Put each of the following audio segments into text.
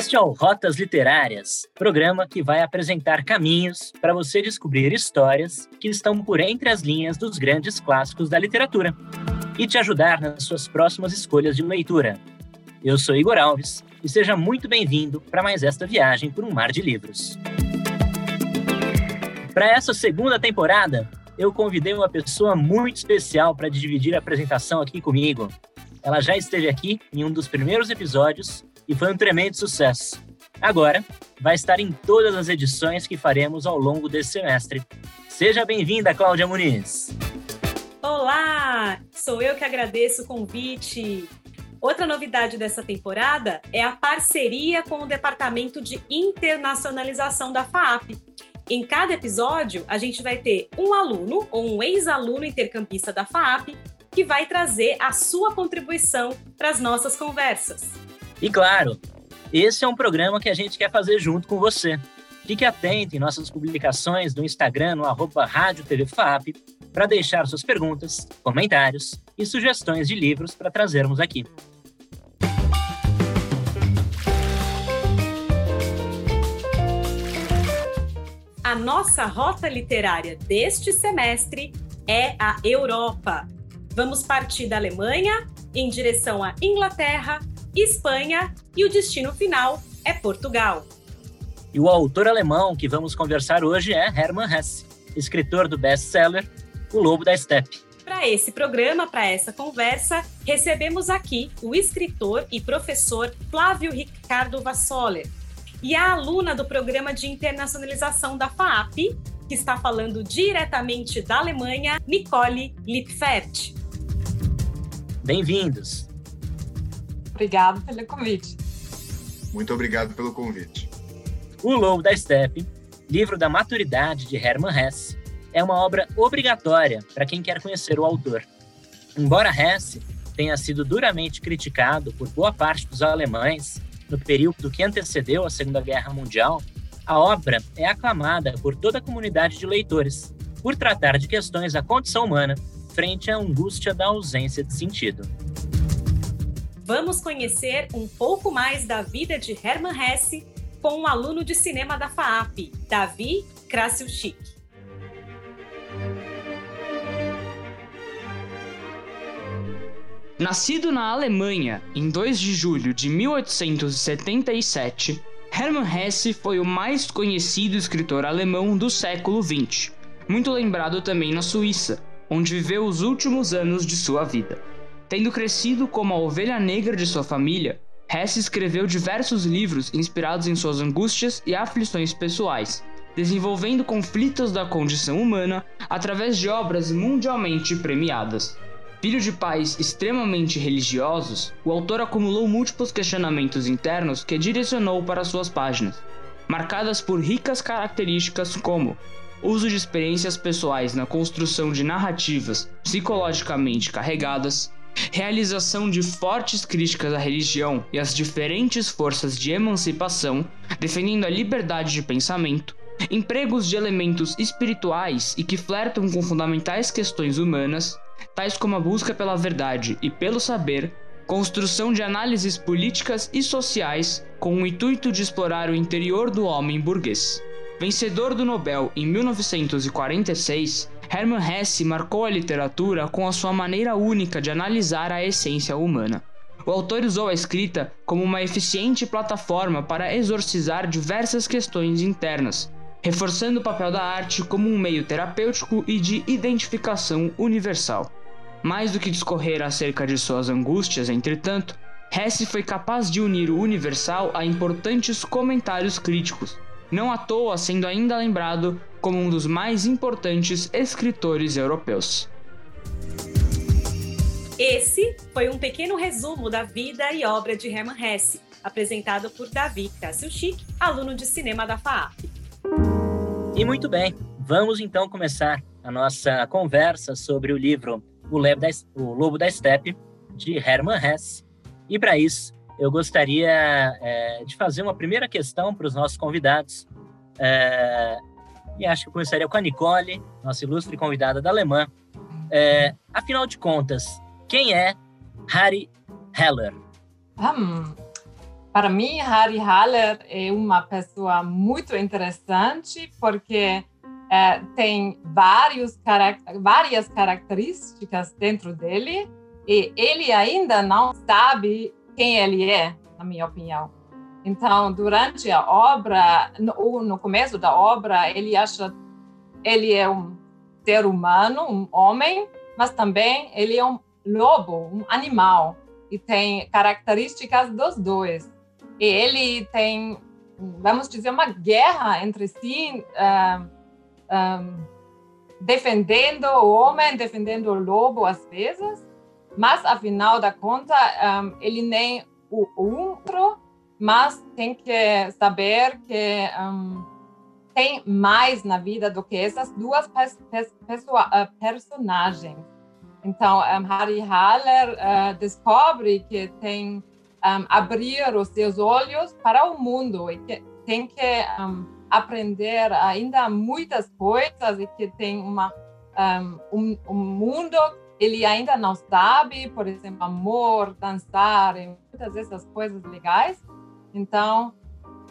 Este é o Rotas Literárias, programa que vai apresentar caminhos para você descobrir histórias que estão por entre as linhas dos grandes clássicos da literatura e te ajudar nas suas próximas escolhas de leitura. Eu sou Igor Alves e seja muito bem-vindo para mais esta viagem por um mar de livros. Para essa segunda temporada, eu convidei uma pessoa muito especial para dividir a apresentação aqui comigo. Ela já esteve aqui em um dos primeiros episódios e foi um tremendo sucesso. Agora, vai estar em todas as edições que faremos ao longo desse semestre. Seja bem-vinda, Cláudia Muniz. Olá! Sou eu que agradeço o convite. Outra novidade dessa temporada é a parceria com o Departamento de Internacionalização da FAAP. Em cada episódio, a gente vai ter um aluno ou um ex-aluno intercampista da FAAP que vai trazer a sua contribuição para as nossas conversas. E claro, esse é um programa que a gente quer fazer junto com você. Fique atento em nossas publicações no Instagram, no arroba Rádio TV FAP, para deixar suas perguntas, comentários e sugestões de livros para trazermos aqui. A nossa rota literária deste semestre é a Europa. Vamos partir da Alemanha em direção à Inglaterra, Espanha e o destino final é Portugal. E o autor alemão que vamos conversar hoje é Hermann Hesse, escritor do best-seller O Lobo da Steppe. Para esse programa, para essa conversa, recebemos aqui o escritor e professor Flávio Ricardo Vassoler e a aluna do programa de internacionalização da FAAP, que está falando diretamente da Alemanha, Nicole Lipfert. Bem-vindos! Obrigado pelo convite. Muito obrigado pelo convite. O Lobo da Steppe, livro da maturidade de Hermann Hesse, é uma obra obrigatória para quem quer conhecer o autor. Embora Hesse tenha sido duramente criticado por boa parte dos alemães no período que antecedeu a Segunda Guerra Mundial, a obra é aclamada por toda a comunidade de leitores, por tratar de questões da condição humana frente à angústia da ausência de sentido vamos conhecer um pouco mais da vida de Hermann Hesse com um aluno de cinema da FAAP, Davi Krasilchik. Nascido na Alemanha em 2 de julho de 1877, Hermann Hesse foi o mais conhecido escritor alemão do século XX, muito lembrado também na Suíça, onde viveu os últimos anos de sua vida. Tendo crescido como a ovelha negra de sua família, Hesse escreveu diversos livros inspirados em suas angústias e aflições pessoais, desenvolvendo conflitos da condição humana através de obras mundialmente premiadas. Filho de pais extremamente religiosos, o autor acumulou múltiplos questionamentos internos que direcionou para suas páginas, marcadas por ricas características como uso de experiências pessoais na construção de narrativas psicologicamente carregadas, realização de fortes críticas à religião e às diferentes forças de emancipação, defendendo a liberdade de pensamento, empregos de elementos espirituais e que flertam com fundamentais questões humanas, tais como a busca pela verdade e pelo saber, construção de análises políticas e sociais com o intuito de explorar o interior do homem burguês. Vencedor do Nobel em 1946, Hermann Hesse marcou a literatura com a sua maneira única de analisar a essência humana. O autor usou a escrita como uma eficiente plataforma para exorcizar diversas questões internas, reforçando o papel da arte como um meio terapêutico e de identificação universal. Mais do que discorrer acerca de suas angústias, entretanto, Hesse foi capaz de unir o universal a importantes comentários críticos, não à toa sendo ainda lembrado como um dos mais importantes escritores europeus. Esse foi um pequeno resumo da vida e obra de Hermann Hesse, apresentado por Davi Krasilchik, aluno de cinema da FAAP. E muito bem, vamos então começar a nossa conversa sobre o livro O, Lobo da, o Lobo da Steppe, de Hermann Hesse. E para isso, eu gostaria é, de fazer uma primeira questão para os nossos convidados. É, e acho que eu começaria com a Nicole, nossa ilustre convidada da Alemã. É, afinal de contas, quem é Harry Heller? Um, para mim, Harry Haller é uma pessoa muito interessante porque é, tem vários, várias características dentro dele e ele ainda não sabe quem ele é, na minha opinião. Então, durante a obra, no, no começo da obra, ele acha ele é um ser humano, um homem, mas também ele é um lobo, um animal e tem características dos dois. E ele tem, vamos dizer, uma guerra entre si, uh, um, defendendo o homem, defendendo o lobo às vezes, mas afinal da conta um, ele nem o outro, mas tem que saber que um, tem mais na vida do que essas duas uh, personagens. Então, um, Harry Haller uh, descobre que tem um, abrir os seus olhos para o mundo e que tem que um, aprender ainda muitas coisas e que tem uma um, um mundo ele ainda não sabe, por exemplo, amor, dançar, muitas dessas coisas legais. Então,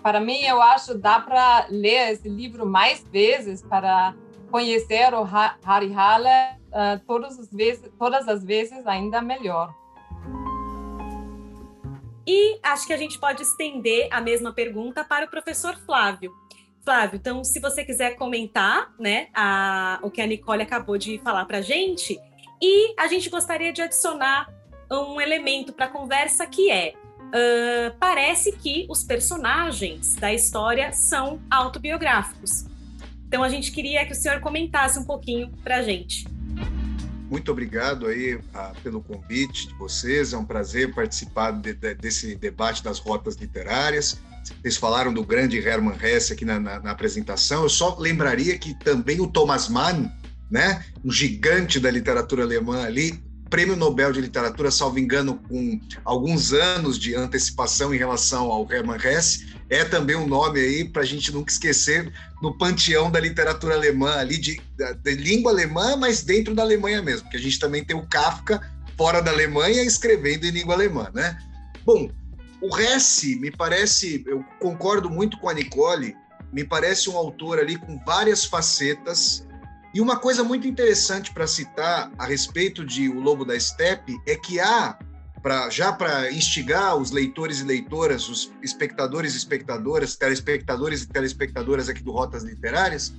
para mim, eu acho dá para ler esse livro mais vezes para conhecer o Harry Haller uh, todas, as vezes, todas as vezes ainda melhor. E acho que a gente pode estender a mesma pergunta para o professor Flávio. Flávio, então, se você quiser comentar né, a, o que a Nicole acabou de falar para a gente, e a gente gostaria de adicionar um elemento para a conversa que é: uh, parece que os personagens da história são autobiográficos. Então, a gente queria que o senhor comentasse um pouquinho para a gente. Muito obrigado aí a, pelo convite de vocês. É um prazer participar de, de, desse debate das rotas literárias. Vocês falaram do grande Hermann Hesse aqui na, na, na, apresentação. Eu só lembraria que também o Thomas Mann, né, um gigante da literatura alemã ali, prêmio Nobel de Literatura, salvo engano, com alguns anos de antecipação em relação ao Hermann Hesse, é também um nome aí para a gente nunca esquecer no panteão da literatura alemã, ali de, de, língua alemã, mas dentro da Alemanha mesmo, porque a gente também tem o Kafka fora da Alemanha escrevendo em língua alemã, né? Bom, o Hesse me parece, eu concordo muito com a Nicole, me parece um autor ali com várias facetas, e uma coisa muito interessante para citar a respeito de O Lobo da Steppe é que há, pra, já para instigar os leitores e leitoras, os espectadores e espectadoras, telespectadores e telespectadoras aqui do Rotas Literárias,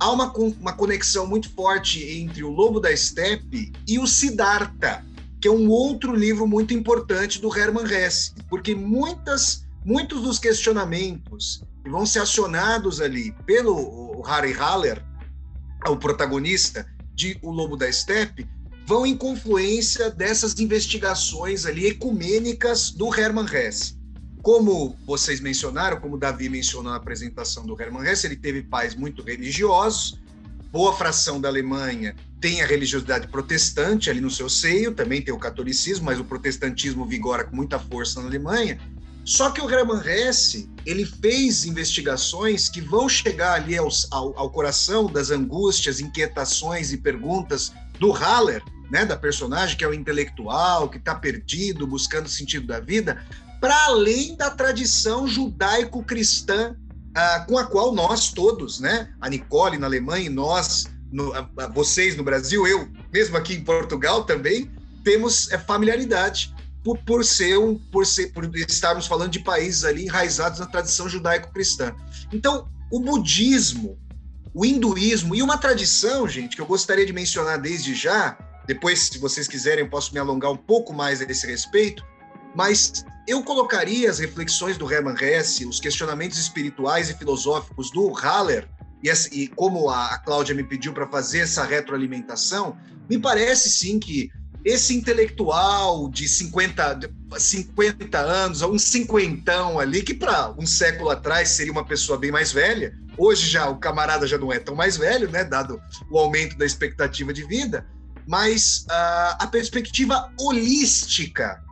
há uma, uma conexão muito forte entre O Lobo da Steppe e o Siddhartha, que é um outro livro muito importante do Hermann Hesse, porque muitas, muitos dos questionamentos que vão ser acionados ali pelo Harry Haller o protagonista de O Lobo da Steppe, vão em confluência dessas investigações ali ecumênicas do Hermann Hesse. Como vocês mencionaram, como Davi mencionou na apresentação do Hermann Hesse, ele teve pais muito religiosos, boa fração da Alemanha tem a religiosidade protestante ali no seu seio, também tem o catolicismo, mas o protestantismo vigora com muita força na Alemanha, só que o Hermann Hesse, ele fez investigações que vão chegar ali ao, ao, coração das angústias, inquietações e perguntas do Haller, né, da personagem que é o intelectual, que está perdido, buscando o sentido da vida, para além da tradição judaico-cristã uh, com a qual nós todos, né, a Nicole na Alemanha e nós, no, uh, vocês no Brasil, eu mesmo aqui em Portugal também, temos uh, familiaridade por, por ser um, por ser, por estarmos falando de países ali enraizados na tradição judaico-cristã. Então, o budismo, o hinduísmo e uma tradição, gente, que eu gostaria de mencionar desde já, depois, se vocês quiserem, eu posso me alongar um pouco mais a esse respeito, mas eu colocaria as reflexões do Hermann Hesse, os questionamentos espirituais e filosóficos do Haller, e, e como a, Cláudia me pediu para fazer essa retroalimentação, me parece sim que esse intelectual de 50, 50 anos, um cinquentão ali, que para um século atrás seria uma pessoa bem mais velha, hoje já o camarada já não é tão mais velho, né, dado o aumento da expectativa de vida, mas uh, a perspectiva holística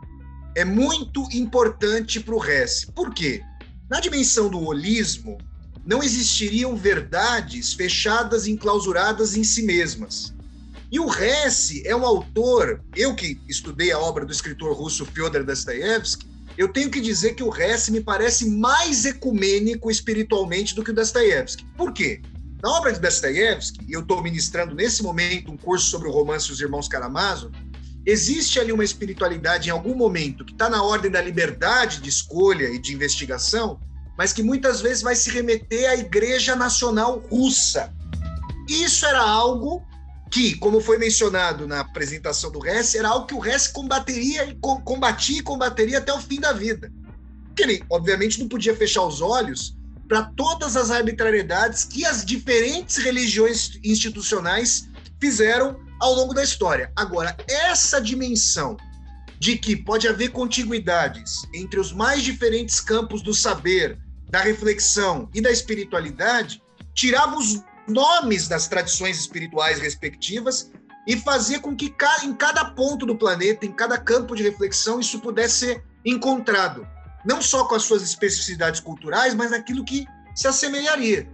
é muito importante para o Hess. Por quê? Na dimensão do holismo, não existiriam verdades fechadas e enclausuradas em si mesmas e o Hesse é um autor, eu que estudei a obra do escritor russo Fyodor Dostoevsky, eu tenho que dizer que o Hesse me parece mais ecumênico espiritualmente do que o Dostoiévski. Por quê? Na obra de Dostoiévski, e eu estou ministrando nesse momento um curso sobre o romance Os Irmãos Karamazov, existe ali uma espiritualidade em algum momento que está na ordem da liberdade de escolha e de investigação, mas que muitas vezes vai se remeter à Igreja Nacional Russa. Isso era algo que, como foi mencionado na apresentação do Hess, era algo que o Hess combateria e combatia e combateria até o fim da vida. Que ele, obviamente, não podia fechar os olhos para todas as arbitrariedades que as diferentes religiões institucionais fizeram ao longo da história. Agora, essa dimensão de que pode haver contiguidades entre os mais diferentes campos do saber, da reflexão e da espiritualidade, tirava os nomes das tradições espirituais respectivas e fazia com que em cada ponto do planeta, em cada campo de reflexão, isso pudesse ser encontrado. Não só com as suas especificidades culturais, mas aquilo que se assemelharia.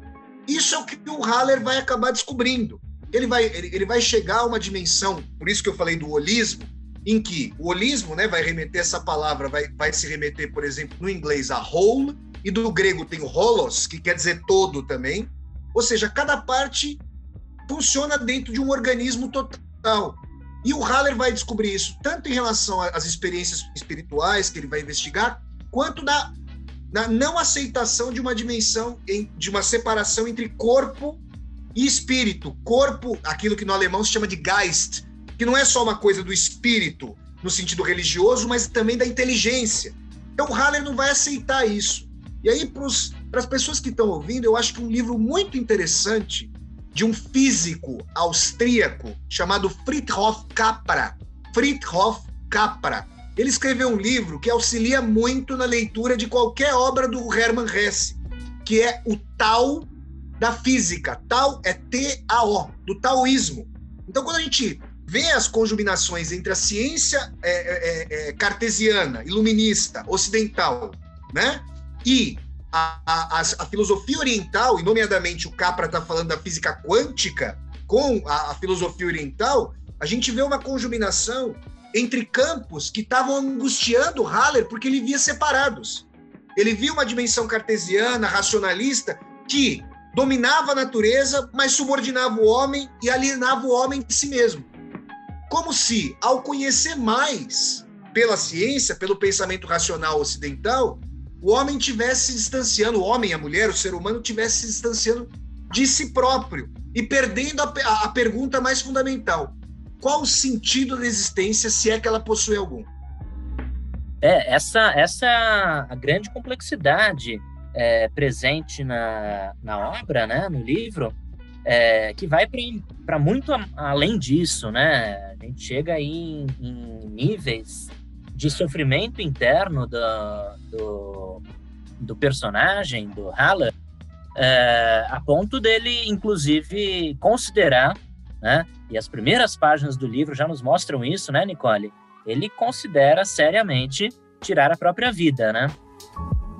Isso é o que o Haller vai acabar descobrindo. Ele vai, ele vai chegar a uma dimensão, por isso que eu falei do holismo, em que o holismo né, vai remeter essa palavra, vai, vai se remeter, por exemplo, no inglês a whole, e do grego tem o holos, que quer dizer todo também, ou seja, cada parte funciona dentro de um organismo total. E o Haller vai descobrir isso tanto em relação às experiências espirituais que ele vai investigar, quanto na, na não aceitação de uma dimensão, de uma separação entre corpo e espírito. Corpo, aquilo que no alemão se chama de Geist, que não é só uma coisa do espírito no sentido religioso, mas também da inteligência. Então o Haller não vai aceitar isso. E aí, para as pessoas que estão ouvindo, eu acho que um livro muito interessante de um físico austríaco chamado Friedhof Capra. Friedhof Capra. Ele escreveu um livro que auxilia muito na leitura de qualquer obra do Hermann Hesse, que é o Tao da física. Tao é T-A-O, do taoísmo. Então, quando a gente vê as conjuminações entre a ciência é, é, é, cartesiana, iluminista, ocidental, né? E a, a, a, filosofia oriental, e nomeadamente o Capra está falando da física quântica, com a, a, filosofia oriental, a gente vê uma conjuminação entre campos que estavam angustiando Haller porque ele via separados. Ele via uma dimensão cartesiana, racionalista, que dominava a natureza, mas subordinava o homem e alienava o homem de si mesmo. Como se, ao conhecer mais pela ciência, pelo pensamento racional ocidental, o homem tivesse se distanciando, o homem, a mulher, o ser humano tivesse se distanciando de si próprio e perdendo a, a, a pergunta mais fundamental: qual o sentido da existência, se é que ela possui algum? É, essa, essa a grande complexidade é, presente na, na obra, né, no livro, é, que vai para muito além disso, né? A gente chega aí em, em níveis de sofrimento interno do, do, do personagem, do Haller, é, a ponto dele, inclusive, considerar, né, e as primeiras páginas do livro já nos mostram isso, né, Nicole? Ele considera seriamente tirar a própria vida, né?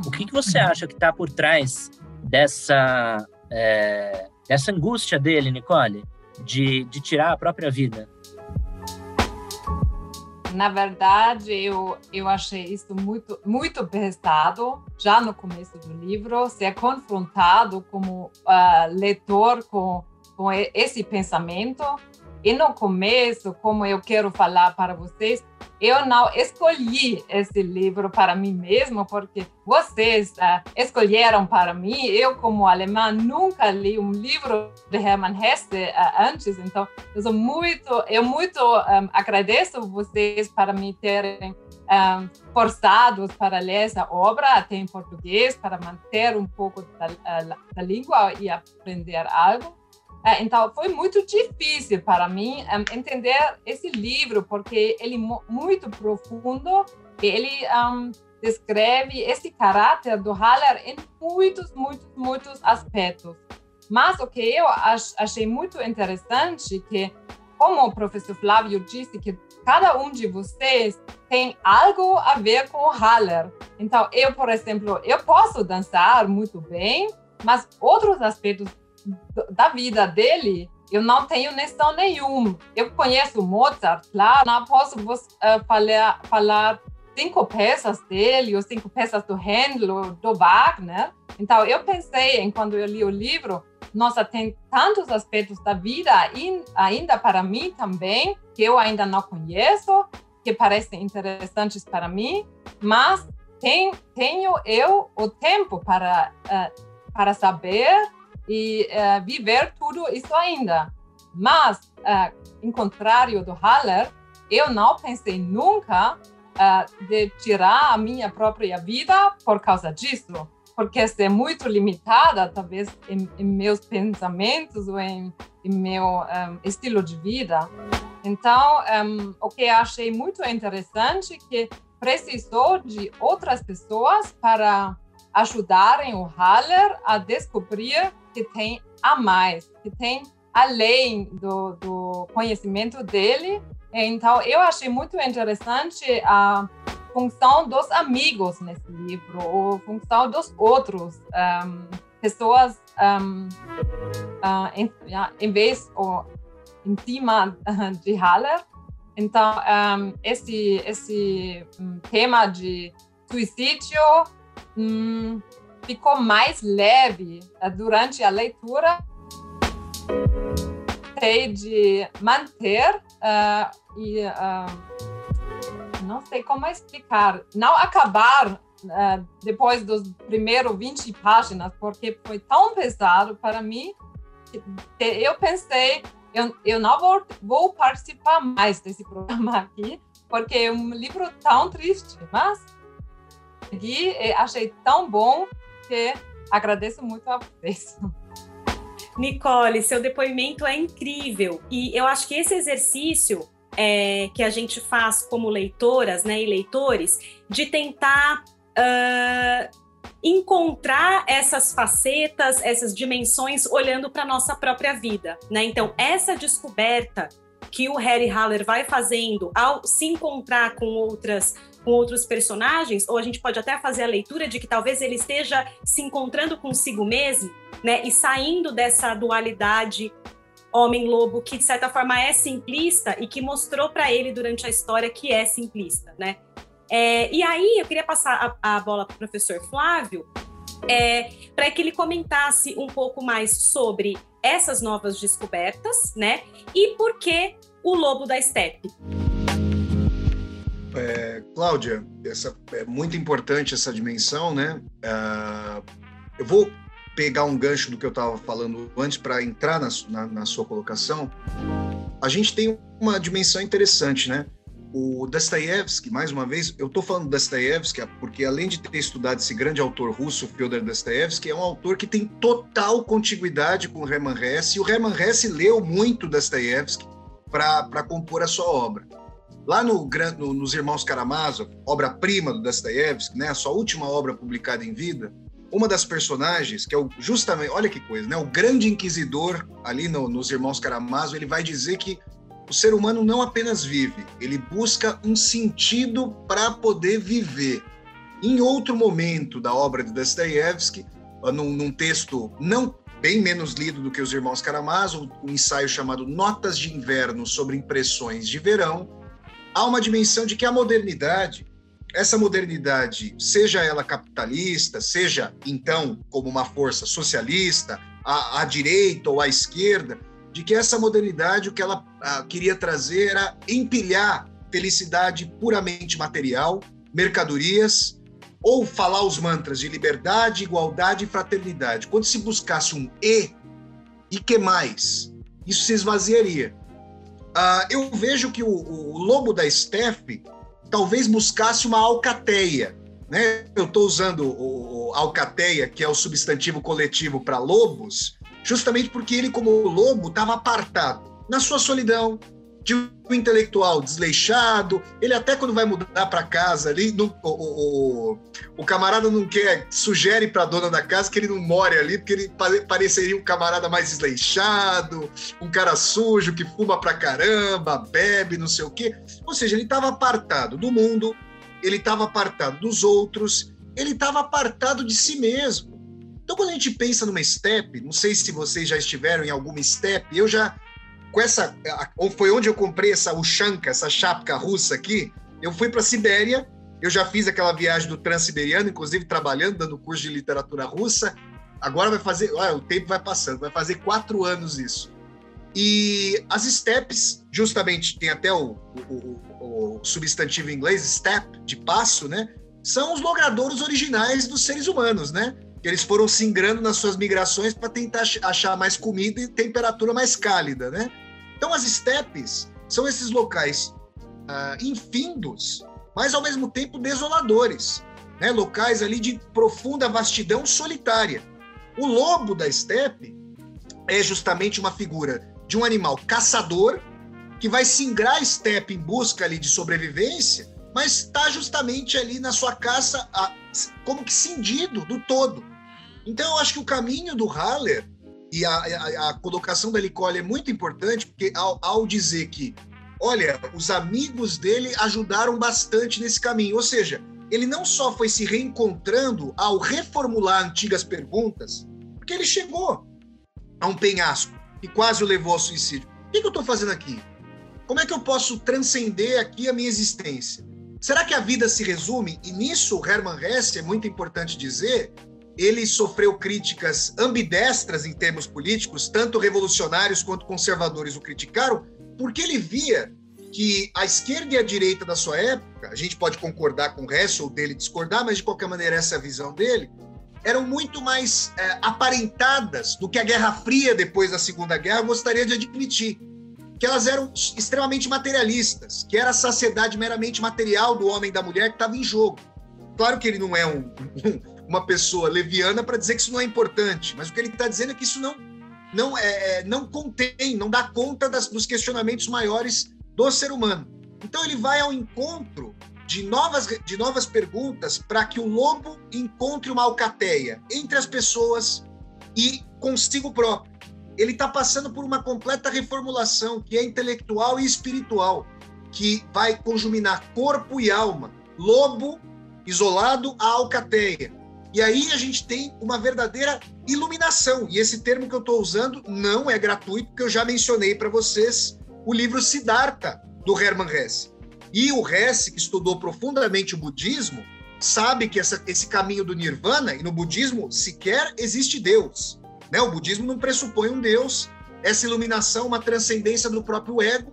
O que, que você acha que está por trás dessa, é, dessa angústia dele, Nicole, de, de tirar a própria vida? Na verdade, eu, eu achei isso muito, muito pesado, já no começo do livro, ser confrontado como uh, leitor com, com esse pensamento. E no começo, como eu quero falar para vocês, eu não escolhi esse livro para mim mesmo, porque vocês uh, escolheram para mim. Eu, como alemã, nunca li um livro de Hermann Hesse uh, antes, então eu sou muito, eu muito um, agradeço vocês para me terem um, para ler essa obra até em português, para manter um pouco da, da língua e aprender algo. É, então, foi muito difícil para mim um, entender esse livro, porque ele é muito profundo e ele um, descreve esse caráter do Haller em muitos, muitos, muitos aspectos. Mas o que eu achei muito interessante que, como o professor Flávio disse, que cada um de vocês tem algo a ver com o Haller. Então, eu, por exemplo, eu posso dançar muito bem, mas outros aspectos da vida dele, eu não tenho noção nenhuma. Eu conheço Mozart, claro, não posso uh, falar, falar cinco peças dele, ou cinco peças do Handel, do Wagner. Então, eu pensei, enquanto eu li o livro, nossa, tem tantos aspectos da vida ainda para mim também, que eu ainda não conheço, que parecem interessantes para mim, mas tem, tenho eu o tempo para, uh, para saber e uh, viver tudo isso ainda. Mas, uh, em contrário do Haller, eu não pensei nunca uh, de tirar a minha própria vida por causa disso, porque ser muito limitada, talvez, em, em meus pensamentos ou em, em meu um, estilo de vida. Então, um, o que achei muito interessante é que precisou de outras pessoas para ajudarem o Haller a descobrir que tem a mais, que tem além do, do conhecimento dele. Então, eu achei muito interessante a função dos amigos nesse livro, a função dos outros, um, pessoas um, uh, em, em, vez ou em cima de Haller, então, um, esse, esse tema de suicídio um, ficou mais leve uh, durante a leitura. Sei de manter uh, e uh, não sei como explicar, não acabar depois dos primeiros 20 páginas, porque foi tão pesado para mim que eu pensei eu, eu não vou, vou participar mais desse programa aqui, porque é um livro tão triste, mas e achei tão bom que agradeço muito a vocês. Nicole, seu depoimento é incrível e eu acho que esse exercício é, que a gente faz como leitoras né, e leitores de tentar uh, encontrar essas facetas, essas dimensões olhando para nossa própria vida, né? Então, essa descoberta que o Harry Haller vai fazendo ao se encontrar com outras com outros personagens, ou a gente pode até fazer a leitura de que talvez ele esteja se encontrando consigo mesmo, né, e saindo dessa dualidade homem-lobo que de certa forma é simplista e que mostrou para ele durante a história que é simplista, né? É, e aí eu queria passar a, a bola para o professor Flávio é, para que ele comentasse um pouco mais sobre essas novas descobertas, né? E por que o lobo da estepe. É, Cláudia, essa, é muito importante essa dimensão, né? Uh, eu vou pegar um gancho do que eu estava falando antes para entrar na, na, na, sua colocação. A gente tem uma dimensão interessante, né? o Dostoiévski, mais uma vez, eu estou falando Dostoiévski porque além de ter estudado esse grande autor russo, Fyodor Dostoiévski, é um autor que tem total contiguidade com Hermann Hesse, e o Hermann Hesse leu muito Dostoiévski para compor a sua obra. Lá no, no, nos Irmãos Karamazov, obra-prima do Dostoiévski, né, a sua última obra publicada em vida, uma das personagens, que é o, justamente, olha que coisa, né, o grande inquisidor ali no, nos Irmãos Karamazov, ele vai dizer que o ser humano não apenas vive, ele busca um sentido para poder viver. Em outro momento da obra de Dostoiévski, num, num texto não bem menos lido do que os Irmãos Karamazov, um ensaio chamado Notas de Inverno sobre Impressões de Verão, há uma dimensão de que a modernidade, essa modernidade, seja ela capitalista, seja então como uma força socialista, à, à direita ou à esquerda, de que essa modernidade, o que ela ah, queria trazer era empilhar felicidade puramente material, mercadorias, ou falar os mantras de liberdade, igualdade e fraternidade. Quando se buscasse um E, e que mais? Isso se esvaziaria. Ah, eu vejo que o, o, lobo da Steppe talvez buscasse uma alcateia. Né? Eu estou usando o, o alcateia, que é o substantivo coletivo para lobos, justamente porque ele, como lobo, estava apartado na sua solidão, de um intelectual desleixado. Ele até quando vai mudar para casa ali, no, o, o, o, camarada não quer, sugere para a dona da casa que ele não more ali, porque ele pareceria um camarada mais desleixado, um cara sujo que fuma pra caramba, bebe, não sei o quê. Ou seja, ele estava apartado do mundo, ele estava apartado dos outros, ele estava apartado de si mesmo. Então, quando a gente pensa numa step, não sei se vocês já estiveram em alguma step, eu já, com essa, foi onde eu comprei essa Ushanka, essa chapka russa aqui, eu fui para Sibéria Eu já fiz aquela viagem do Transiberiano, inclusive trabalhando, dando curso de literatura russa. Agora vai fazer, olha, o tempo vai passando, vai fazer quatro anos isso. E as steppes, justamente, tem até o, o, o, o substantivo em inglês, step, de passo, né? São os logradouros originais dos seres humanos, né? Eles foram se ingrando nas suas migrações para tentar achar mais comida e temperatura mais cálida, né? Então, as steppes são esses locais uh, infindos, mas ao mesmo tempo desoladores, né? locais ali de profunda vastidão solitária. O lobo da estepe é justamente uma figura de um animal caçador que vai singrar a estepe em busca ali de sobrevivência, mas está justamente ali na sua caça a, como que cindido do todo. Então eu acho que o caminho do Haller e a, a, a colocação da Licole é muito importante, porque ao, ao dizer que olha, os amigos dele ajudaram bastante nesse caminho. Ou seja, ele não só foi se reencontrando ao reformular antigas perguntas, porque ele chegou a um penhasco e quase o levou ao suicídio. O que, eu estou fazendo aqui? Como é que eu posso transcender aqui a minha existência? Será que a vida se resume? E nisso, Hermann Hesse, é muito importante dizer, ele sofreu críticas ambidestras em termos políticos, tanto revolucionários quanto conservadores o criticaram, porque ele via que a esquerda e a direita da sua época, a gente pode concordar com o resto ou dele discordar, mas de qualquer maneira essa é a visão dele, eram muito mais é, aparentadas do que a Guerra Fria depois da Segunda Guerra gostaria de admitir. Que elas eram extremamente materialistas, que era a saciedade meramente material do homem e da mulher que estava em jogo. Claro que ele não é um, uma pessoa leviana para dizer que isso não é importante, mas o que ele está dizendo é que isso não não, é, é, não contém, não dá conta das, dos questionamentos maiores do ser humano. Então ele vai ao encontro de novas, de novas perguntas para que o lobo encontre uma alcateia entre as pessoas e consigo próprio. Ele está passando por uma completa reformulação que é intelectual e espiritual, que vai conjuminar corpo e alma, lobo isolado à alcateia. E aí a gente tem uma verdadeira iluminação. E esse termo que eu estou usando não é gratuito, porque eu já mencionei para vocês o livro Siddhartha, do Hermann Hesse. E o Hesse, que estudou profundamente o budismo, sabe que essa, esse caminho do nirvana, e no budismo sequer existe Deus. Né? O budismo não pressupõe um Deus, essa iluminação, uma transcendência do próprio ego.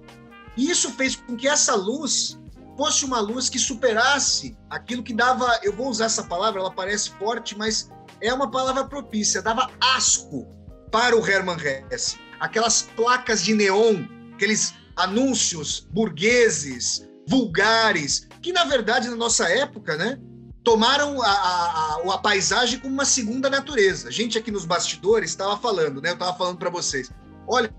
E isso fez com que essa luz fosse uma luz que superasse aquilo que dava, eu vou usar essa palavra, ela parece forte, mas é uma palavra propícia, dava asco para o Hermann Hesse. Aquelas placas de neon, aqueles anúncios burgueses, vulgares, que na verdade na nossa época, né, tomaram a, a, a, a paisagem como uma segunda natureza. A gente aqui nos bastidores estava falando, né, eu estava falando para vocês, olha,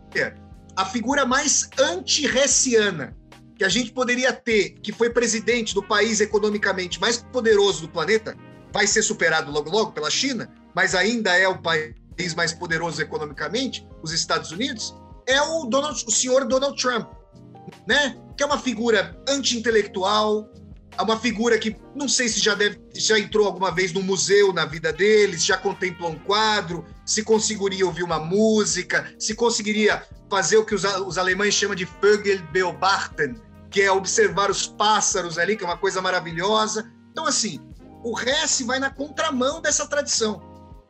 a figura mais anti-hessiana que a gente poderia ter, que foi presidente do país economicamente mais poderoso do planeta, vai ser superado logo logo pela China, mas ainda é o país mais poderoso economicamente, os Estados Unidos, é o, Donald, o senhor Donald Trump, né? Que é uma figura anti-intelectual, é uma figura que não sei se já deve, já entrou alguma vez no museu na vida dele, se já contemplou um quadro, se conseguiria ouvir uma música, se conseguiria fazer o que os, os alemães chamam de Vogelbeobachten, que é observar os pássaros ali, que é uma coisa maravilhosa. Então, assim, o Hesse vai na contramão dessa tradição.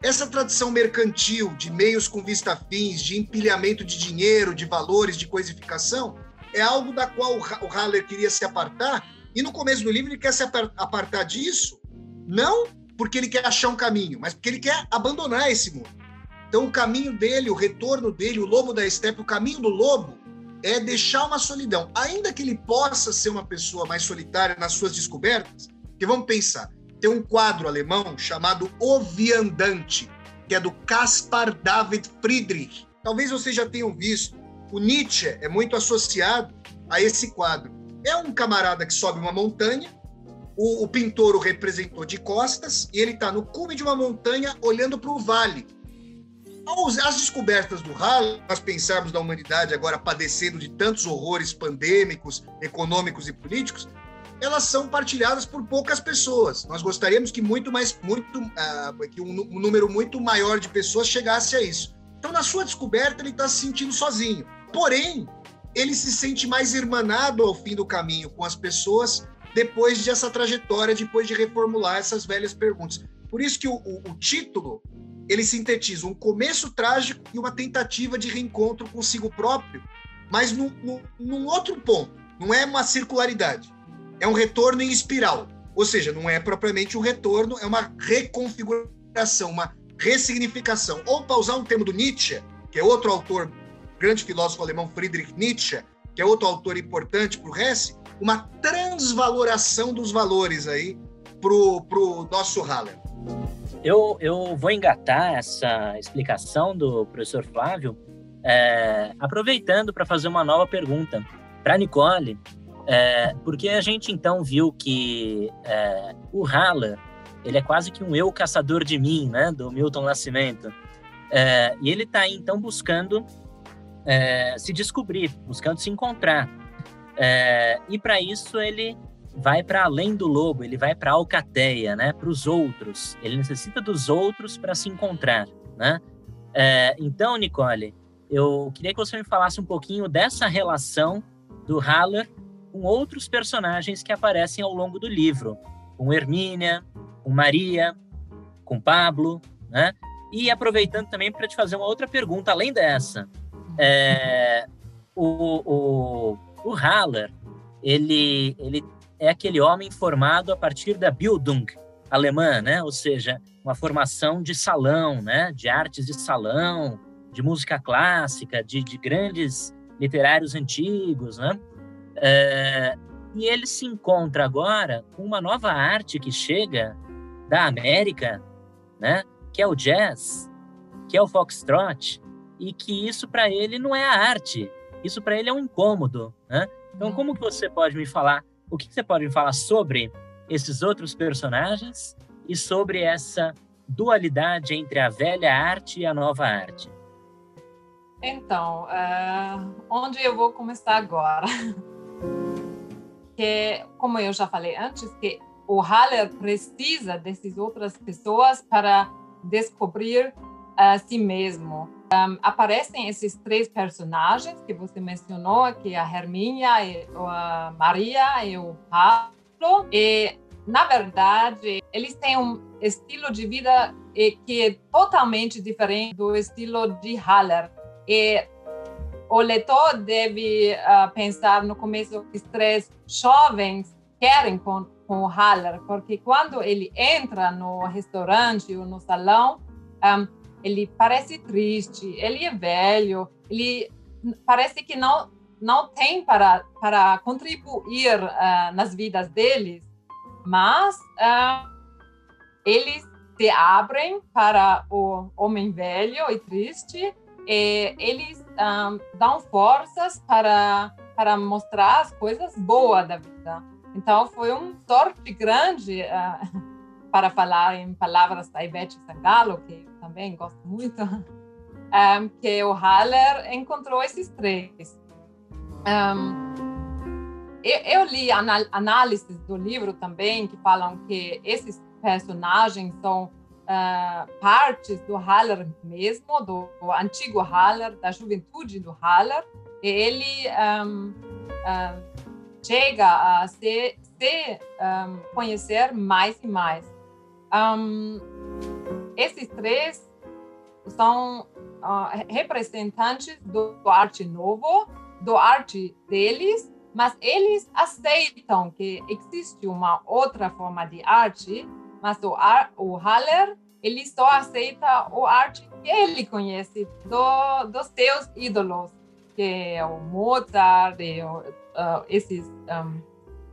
Essa tradição mercantil de meios com vista fins, de empilhamento de dinheiro, de valores, de coisificação, é algo da qual o Haller queria se apartar, e no começo do livro ele quer se apartar disso, não porque ele quer achar um caminho, mas porque ele quer abandonar esse mundo. Então, o caminho dele, o retorno dele, o lobo da estepe, o caminho do lobo, é deixar uma solidão. Ainda que ele possa ser uma pessoa mais solitária nas suas descobertas, que vamos pensar, tem um quadro alemão chamado O Viandante, que é do Caspar David Friedrich. Talvez vocês já tenham visto. O Nietzsche é muito associado a esse quadro. É um camarada que sobe uma montanha, o, o pintor o representou de costas, e ele está no cume de uma montanha olhando para o vale as descobertas do Halley, nós pensarmos da humanidade agora padecendo de tantos horrores pandêmicos, econômicos e políticos, elas são partilhadas por poucas pessoas. Nós gostaríamos que muito mais, muito, uh, que um, um, número muito maior de pessoas chegasse a isso. Então, na sua descoberta, ele está se sentindo sozinho. Porém, ele se sente mais irmanado ao fim do caminho com as pessoas depois dessa trajetória, depois de reformular essas velhas perguntas. Por isso que o, o, o título ele sintetiza um começo trágico e uma tentativa de reencontro consigo próprio, mas num, num, num outro ponto. Não é uma circularidade, é um retorno em espiral. Ou seja, não é propriamente um retorno, é uma reconfiguração, uma ressignificação. Ou para usar um termo do Nietzsche, que é outro autor, grande filósofo alemão Friedrich Nietzsche, que é outro autor importante para o Hesse, uma transvaloração dos valores aí para o nosso Haller. Eu, eu vou engatar essa explicação do professor Flávio, é, aproveitando para fazer uma nova pergunta para Nicole, é, porque a gente então viu que é, o Haller ele é quase que um eu caçador de mim, né, do Milton Nascimento, é, e ele está então buscando é, se descobrir, buscando se encontrar, é, e para isso ele vai para além do lobo, ele vai para a alcateia, né, para os outros. Ele necessita dos outros para se encontrar, né? É, então, Nicole, eu queria que você me falasse um pouquinho dessa relação do Haller com outros personagens que aparecem ao longo do livro, com Hermínia, com Maria, com Pablo, né? E aproveitando também para te fazer uma outra pergunta, além dessa, é, o, o, o Haller, ele, ele é aquele homem formado a partir da Bildung alemã, né? Ou seja, uma formação de salão, né? De artes de salão, de música clássica, de, de grandes literários antigos, né? É, e ele se encontra agora com uma nova arte que chega da América, né? Que é o jazz, que é o foxtrot, e que isso para ele não é a arte, isso para ele é um incômodo, né? Então, como que você pode me falar o que você pode falar sobre esses outros personagens e sobre essa dualidade entre a velha arte e a nova arte? Então, uh, onde eu vou começar agora? que, como eu já falei antes, que o Haller precisa dessas outras pessoas para descobrir a si mesmo. Um, aparecem esses três personagens que você mencionou, que é a Hermínia, a Maria e o Pablo. E, na verdade, eles têm um estilo de vida que é totalmente diferente do estilo de Haller. E o leitor deve uh, pensar no começo que os três jovens querem com, com o Haller, porque quando ele entra no restaurante ou no salão, um, ele parece triste, ele é velho, ele parece que não não tem para para contribuir uh, nas vidas deles, mas uh, eles se abrem para o homem velho e triste e eles um, ah, dão forças para para mostrar as coisas boas da vida. Então foi uma sorte grande uh, para falar em palavras da Ivete Sangalo, que também gosto muito, um, que o Haller encontrou esses três. Um, eu, eu, li anal análises do livro também que falam que esses personagens são uh, partes do Haller mesmo, do, do, antigo Haller, da juventude do Haller. E ele um, uh, chega a se, se conhecer mais e mais. Um, esses três são uh, representantes do, arte novo, do arte deles, mas eles aceitam que existe uma outra forma de arte, mas o, o Haller ele só aceita o arte que ele conhece do, dos seus ídolos, que é o Mozart, e o, uh, esses um,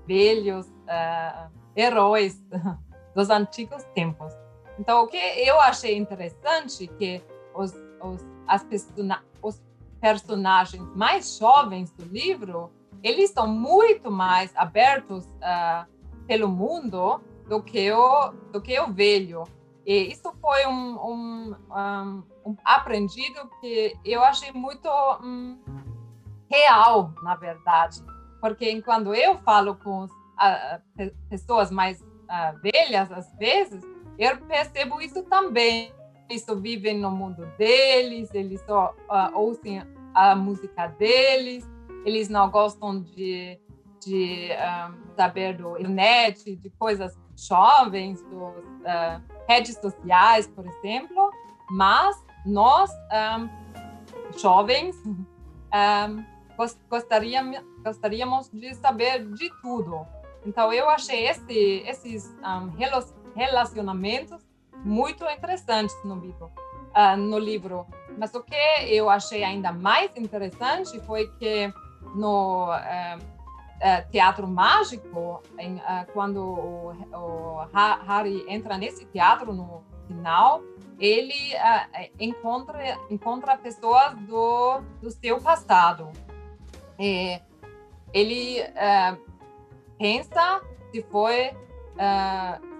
velhos uh, heróis dos antigos tempos. Então, o que eu achei interessante que os, os, as persona, os personagens mais jovens do livro, eles são muito mais abertos uh, pelo mundo do que o do que o velho. E isso foi um, um, um, um aprendido que eu achei muito um, real, na verdade. Porque quando eu falo com uh, pessoas mais uh, velhas, às vezes, eu percebo isso também. Eles vivem no mundo deles, eles só uh, ouvem a música deles, eles não gostam de de um, saber do internet, de coisas jovens, dos uh, redes sociais, por exemplo, mas nós, um, jovens, um, gostaríamos, gostaríamos de saber de tudo. Então, eu achei esse, esses relacionamentos muito interessantes no livro. Uh, no livro. Mas o que eu achei ainda mais interessante foi que no uh, uh, teatro mágico, em, quando o, o, Harry entra nesse teatro no final, ele encontra encontra pessoas do, do seu passado. E ele pensa se foi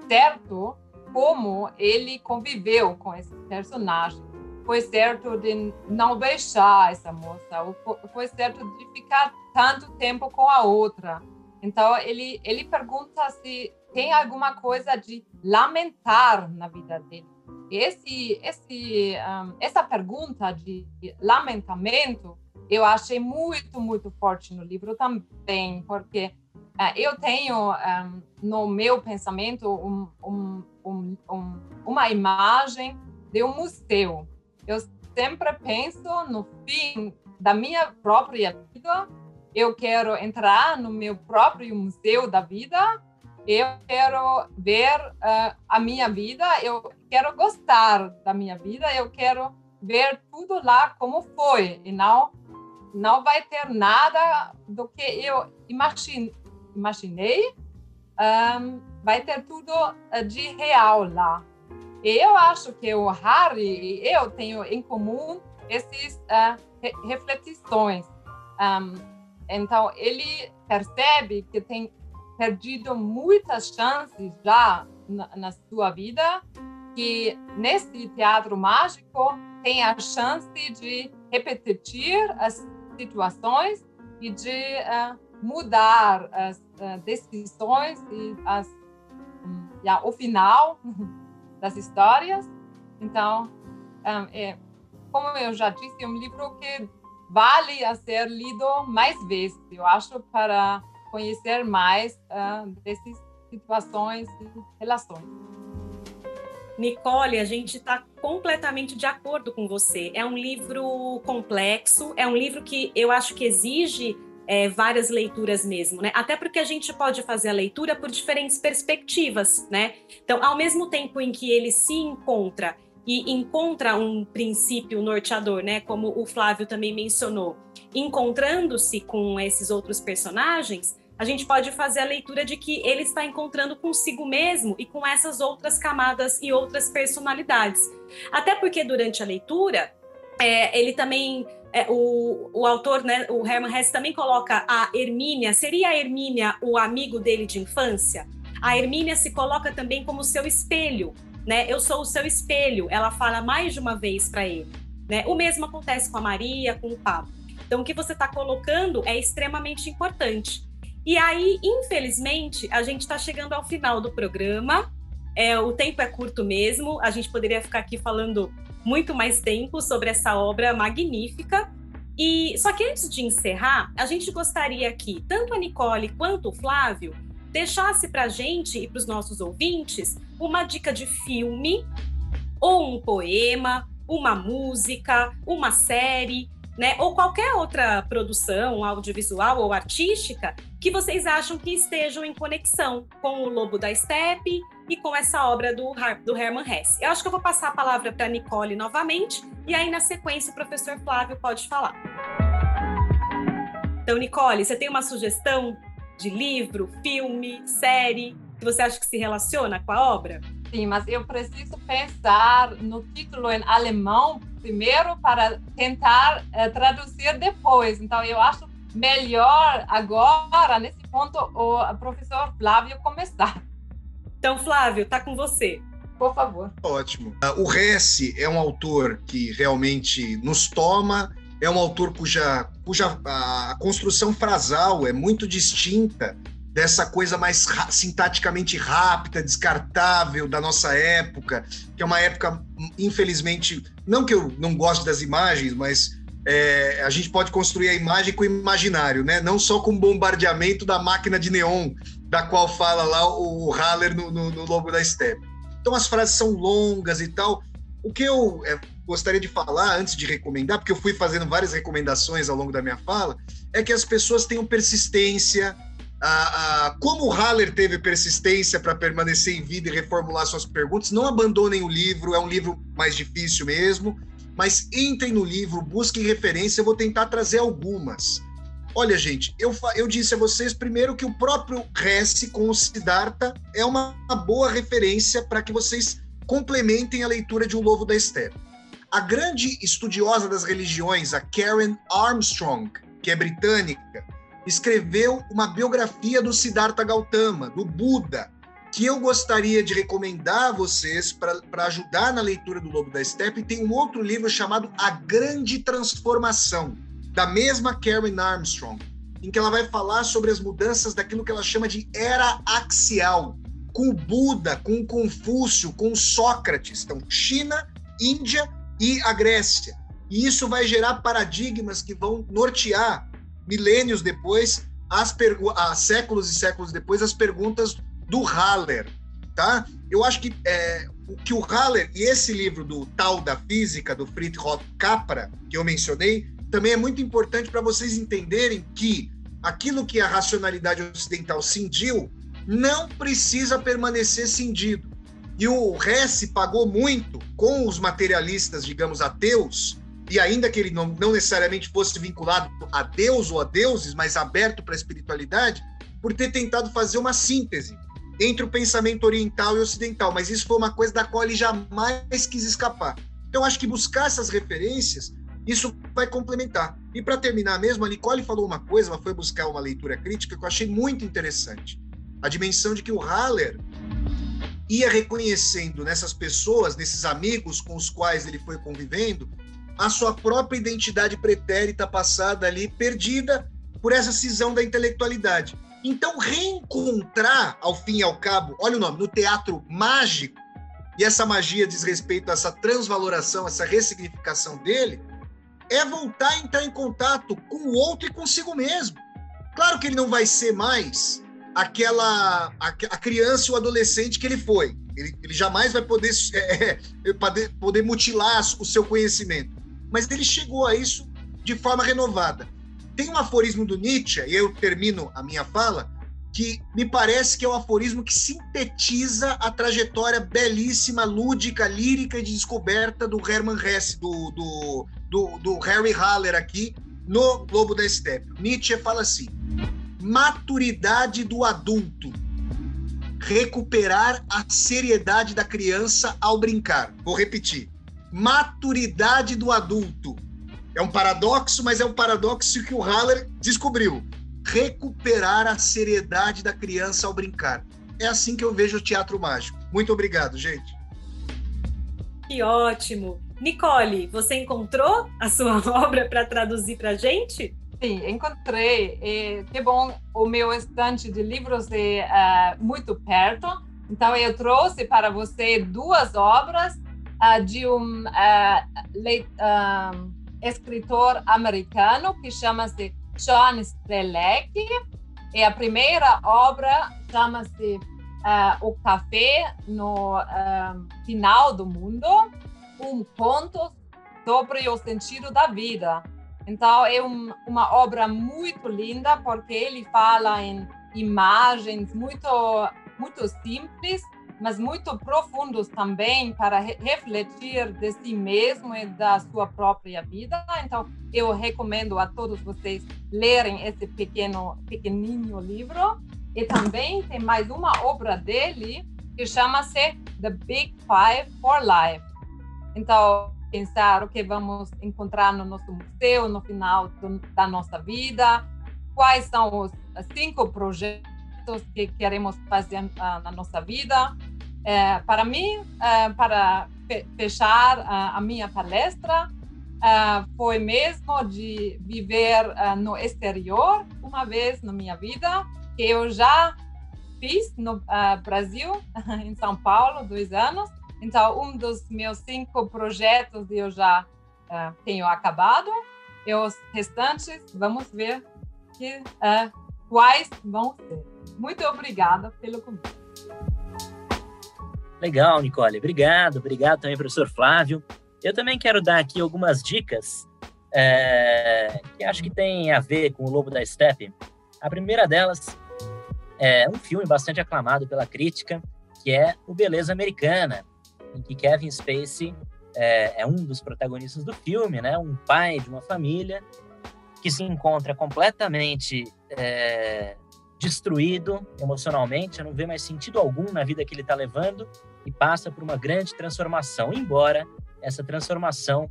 certo como ele conviveu com esse personagem. Foi certo de não deixar essa moça, foi certo de ficar tanto tempo com a outra. Então ele ele pergunta se tem alguma coisa de lamentar na vida dele. Esse esse um, essa pergunta de lamentamento eu achei muito muito forte no livro também, porque eu tenho um, no meu pensamento um, um, uma imagem de um museu. Eu sempre penso no fim da minha própria vida. Eu quero entrar no meu próprio museu da vida. Eu quero ver uh, a minha vida. Eu quero gostar da minha vida. Eu quero ver tudo lá como foi e não não vai ter nada do que eu imagine, imaginei um, vai ter tudo eh, de real lá. E eu acho que o Harry e eu tenho em comum essas uh, eh, re reflexões. Um, então, ele percebe que tem perdido muitas chances já na, na sua vida, que nesse teatro mágico tem a chance de repetir as situações e de uh, mudar as uh, decisões e as, já, o final das histórias. Então, um, é, como eu já disse, é um livro que vale a ser lido mais vezes, eu acho, para conhecer mais uh, dessas situações e relações. Nicole, a gente está completamente de acordo com você. É um livro complexo, é um livro que eu acho que exige é, várias leituras mesmo, né? Até porque a gente pode fazer a leitura por diferentes perspectivas, né? Então, ao mesmo tempo em que ele se encontra e encontra um princípio norteador, né? Como o Flávio também mencionou, encontrando-se com esses outros personagens, a gente pode fazer a leitura de que ele está encontrando consigo mesmo e com essas outras camadas e outras personalidades. Até porque durante a leitura, é, ele também é, o, o autor, né, o Herman Hesse também coloca a Hermínia, seria a Hermínia o amigo dele de infância? A Hermínia se coloca também como seu espelho, né? Eu sou o seu espelho, ela fala mais de uma vez para ele, né? O mesmo acontece com a Maria, com o Pablo. Então, o que você está colocando é extremamente importante. E aí, infelizmente, a gente está chegando ao final do programa. É, o tempo é curto mesmo. A gente poderia ficar aqui falando muito mais tempo sobre essa obra magnífica. E só que antes de encerrar, a gente gostaria que tanto a Nicole quanto o Flávio deixasse para a gente e para os nossos ouvintes uma dica de filme ou um poema, uma música, uma série, né, ou qualquer outra produção audiovisual ou artística que vocês acham que estejam em conexão com o Lobo da Steppe e com essa obra do, do Herman Hesse. Eu acho que eu vou passar a palavra para Nicole novamente, e aí na sequência o professor Flávio pode falar. Então, Nicole, você tem uma sugestão de livro, filme, série que você acha que se relaciona com a obra? Sim, mas eu preciso pensar no título em alemão primeiro para tentar uh, traduzir depois. Então, eu acho melhor agora, nesse ponto, o professor Flávio começar. Então, Flávio, tá com você. Por favor. Ótimo. Uh, o Hesse é um autor que realmente nos toma, é um autor cuja, cuja a construção frasal é muito distinta dessa coisa mais sintaticamente rápida, descartável da nossa época, que é uma época, infelizmente, não que eu não goste das imagens, mas é, a gente pode construir a imagem com o imaginário, né? Não só com o bombardeamento da máquina de neon, da qual fala lá o Haller no, no, no Lobo da Steppe. Então as frases são longas e tal. O que eu é, gostaria de falar antes de recomendar, porque eu fui fazendo várias recomendações ao longo da minha fala, é que as pessoas tenham persistência. A, a, como o Haller teve persistência para permanecer em vida e reformular suas perguntas, não abandonem o livro, é um livro mais difícil mesmo mas entrem no livro, busquem referência, eu vou tentar trazer algumas. Olha, gente, eu, eu disse a vocês primeiro que o próprio Hesse com o Siddhartha é uma, uma boa referência para que vocês complementem a leitura de O Lobo da Esther. A grande estudiosa das religiões, a Karen Armstrong, que é britânica, escreveu uma biografia do Siddhartha Gautama, do Buda, que eu gostaria de recomendar a vocês para ajudar na leitura do Lobo da Steppe. Tem um outro livro chamado A Grande Transformação, da mesma Karen Armstrong, em que ela vai falar sobre as mudanças daquilo que ela chama de era axial, com o Buda, com o Confúcio, com Sócrates. Então, China, Índia e a Grécia. E isso vai gerar paradigmas que vão nortear, milênios depois, as ah, séculos e séculos depois, as perguntas do Haller, tá? Eu acho que é, que o Haller e esse livro do Tal da Física do Friedrich Capra que eu mencionei também é muito importante para vocês entenderem que aquilo que a racionalidade ocidental cindiu não precisa permanecer cindido. E o Hesse pagou muito com os materialistas, digamos, ateus, e ainda que ele não, não necessariamente fosse vinculado a Deus ou a deuses, mas aberto para a espiritualidade, por ter tentado fazer uma síntese entre o pensamento oriental e ocidental, mas isso foi uma coisa da qual ele jamais quis escapar. Então, acho que buscar essas referências, isso vai complementar. E para terminar mesmo, a Nicole falou uma coisa, ela foi buscar uma leitura crítica que eu achei muito interessante. A dimensão de que o Haller ia reconhecendo nessas pessoas, nesses amigos com os quais ele foi convivendo, a sua própria identidade pretérita passada ali, perdida por essa cisão da intelectualidade. Então, reencontrar, ao fim e ao cabo, olha o nome, no teatro mágico, e essa magia diz respeito a essa transvaloração, essa ressignificação dele, é voltar a entrar em contato com o outro e consigo mesmo. Claro que ele não vai ser mais aquela a, a criança ou adolescente que ele foi. Ele, ele jamais vai poder, é, é, poder, poder mutilar o seu conhecimento. Mas ele chegou a isso de forma renovada. Tem um aforismo do Nietzsche, e eu termino a minha fala, que me parece que é um aforismo que sintetiza a trajetória belíssima, lúdica, lírica de descoberta do Hermann Hesse, do, do, do, do Harry Haller aqui, no Globo da Steppe. Nietzsche fala assim: maturidade do adulto, recuperar a seriedade da criança ao brincar. Vou repetir: maturidade do adulto, é um paradoxo, mas é um paradoxo que o Haller descobriu. Recuperar a seriedade da criança ao brincar. É assim que eu vejo o teatro mágico. Muito obrigado, gente. Que ótimo. Nicole, você encontrou a sua obra para traduzir para a gente? Sim, encontrei. E, que bom, o meu estante de livros é uh, muito perto. Então, eu trouxe para você duas obras uh, de um uh, escritor americano que chama-se John Strelecki. E a primeira obra chama-se O Café no Final do Mundo, um conto sobre o sentido da vida. Então, é um, uma obra muito linda, porque ele fala em imagens muito, muito simples, mas muito profundos também para re refletir de si mesmo e da sua própria vida. Então, eu recomendo a todos vocês lerem esse pequeno, pequenininho livro. E também tem mais uma obra dele que chama-se The Big Five for Life. Então, pensar o que vamos encontrar no nosso museu no final do, da nossa vida, quais são os cinco projetos que queremos fazer na nossa vida. É, para mim, é, para fechar a, a minha palestra, foi mesmo de viver no exterior uma vez na minha vida, que eu já fiz no Brasil, em São Paulo, dois anos. Então, um dos meus cinco projetos eu já tenho acabado. e os restantes, vamos ver que, uh, quais vão ser. Muito obrigada pelo convite. Legal, Nicole. Obrigado. Obrigado também, professor Flávio. Eu também quero dar aqui algumas dicas é, que acho que tem a ver com o Lobo da Steppe. A primeira delas é um filme bastante aclamado pela crítica, que é O Beleza Americana, em que Kevin Spacey é, é um dos protagonistas do filme, né? Um pai de uma família que se encontra completamente é, destruído emocionalmente, não vê mais sentido algum na vida que ele está levando e passa por uma grande transformação, embora essa transformação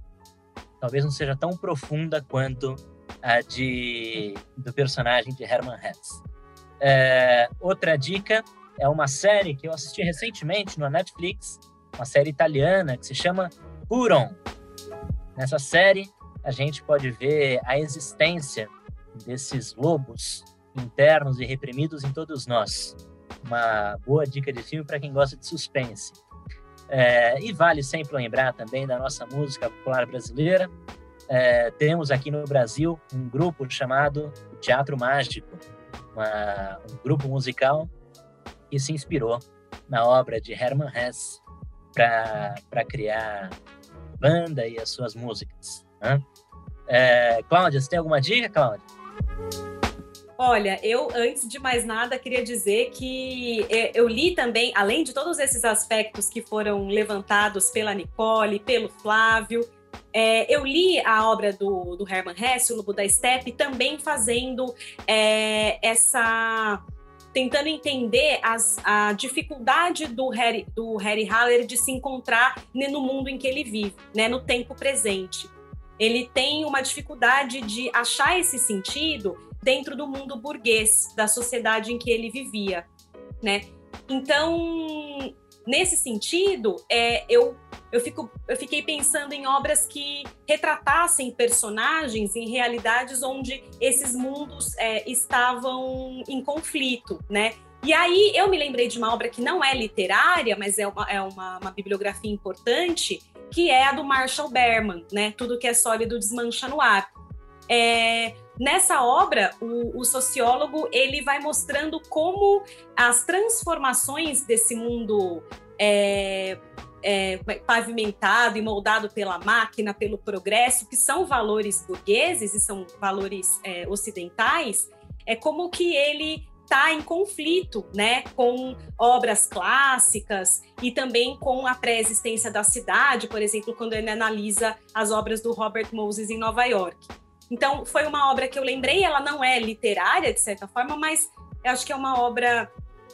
talvez não seja tão profunda quanto a de do personagem de Herman Hesse. É, outra dica é uma série que eu assisti recentemente no Netflix, uma série italiana que se chama Puron. Nessa série, a gente pode ver a existência desses lobos internos e reprimidos em todos nós. Uma boa dica de filme para quem gosta de suspense. É, e vale sempre lembrar também da nossa música popular brasileira. É, temos aqui no Brasil um grupo chamado Teatro Mágico, uma, um grupo musical que se inspirou na obra de Hermann Hesse para criar banda e as suas músicas. Né? É, Cláudia, você tem alguma dica, Cláudia? Olha, eu, antes de mais nada, queria dizer que é, eu li também, além de todos esses aspectos que foram levantados pela Nicole, pelo Flávio, é, eu li a obra do, do Hermann Hesse, O Lobo da Steppe, também fazendo é, essa. Tentando entender as, a dificuldade do Harry, do Harry Haller de se encontrar no mundo em que ele vive, né, no tempo presente. Ele tem uma dificuldade de achar esse sentido dentro do mundo burguês, da sociedade em que ele vivia, né? Então, nesse sentido, é, eu, eu, fico, eu fiquei pensando em obras que retratassem personagens em realidades onde esses mundos é, estavam em conflito, né? E aí eu me lembrei de uma obra que não é literária, mas é uma, é uma, uma bibliografia importante, que é a do Marshall Berman, né? Tudo que é sólido desmancha no ar. É, Nessa obra, o, o, sociólogo ele vai mostrando como as transformações desse mundo é, é, pavimentado e moldado pela máquina, pelo progresso, que são valores burgueses e são valores é, ocidentais, é como que ele está em conflito, né, com obras clássicas e também com a pré-existência da cidade, por exemplo, quando ele analisa as obras do Robert Moses em Nova York. Então, foi uma obra que eu lembrei, ela não é literária, de certa forma, mas eu acho que é uma obra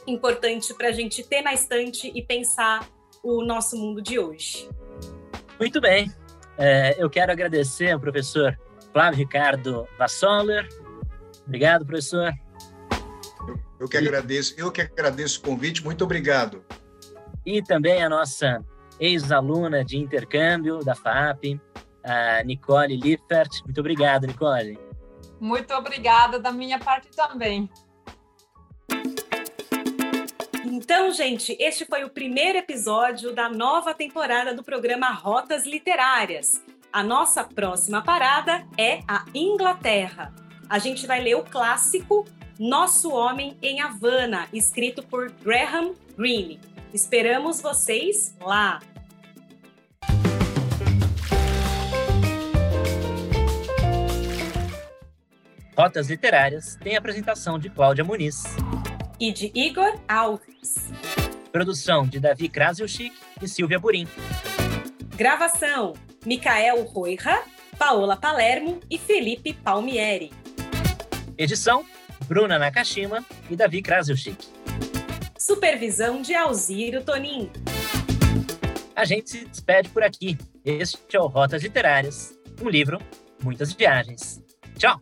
importante para a gente ter na estante e pensar o nosso mundo de hoje. Muito bem. É, eu quero agradecer ao professor Flávio Ricardo Vassoller. Obrigado, professor. Eu, eu que agradeço, eu que agradeço o convite, muito obrigado. E também a nossa ex-aluna de intercâmbio da FAP, a Nicole Lippert. Muito obrigado, Nicole. Muito obrigada da minha parte também. Então, gente, este foi o primeiro episódio da nova temporada do programa Rotas Literárias. A nossa próxima parada é a Inglaterra. A gente vai ler o clássico Nosso Homem em Havana, escrito por Graham Greene. Esperamos vocês lá! Rotas Literárias tem a apresentação de Cláudia Muniz. E de Igor Alves. Produção de Davi Krasilchik e Silvia Burim. Gravação: Micael Roira, Paola Palermo e Felipe Palmieri. Edição: Bruna Nakashima e Davi Krasilchik. Supervisão de Alziro Tonin. A gente se despede por aqui. Este é o Rotas Literárias, um livro, muitas viagens. Tchau!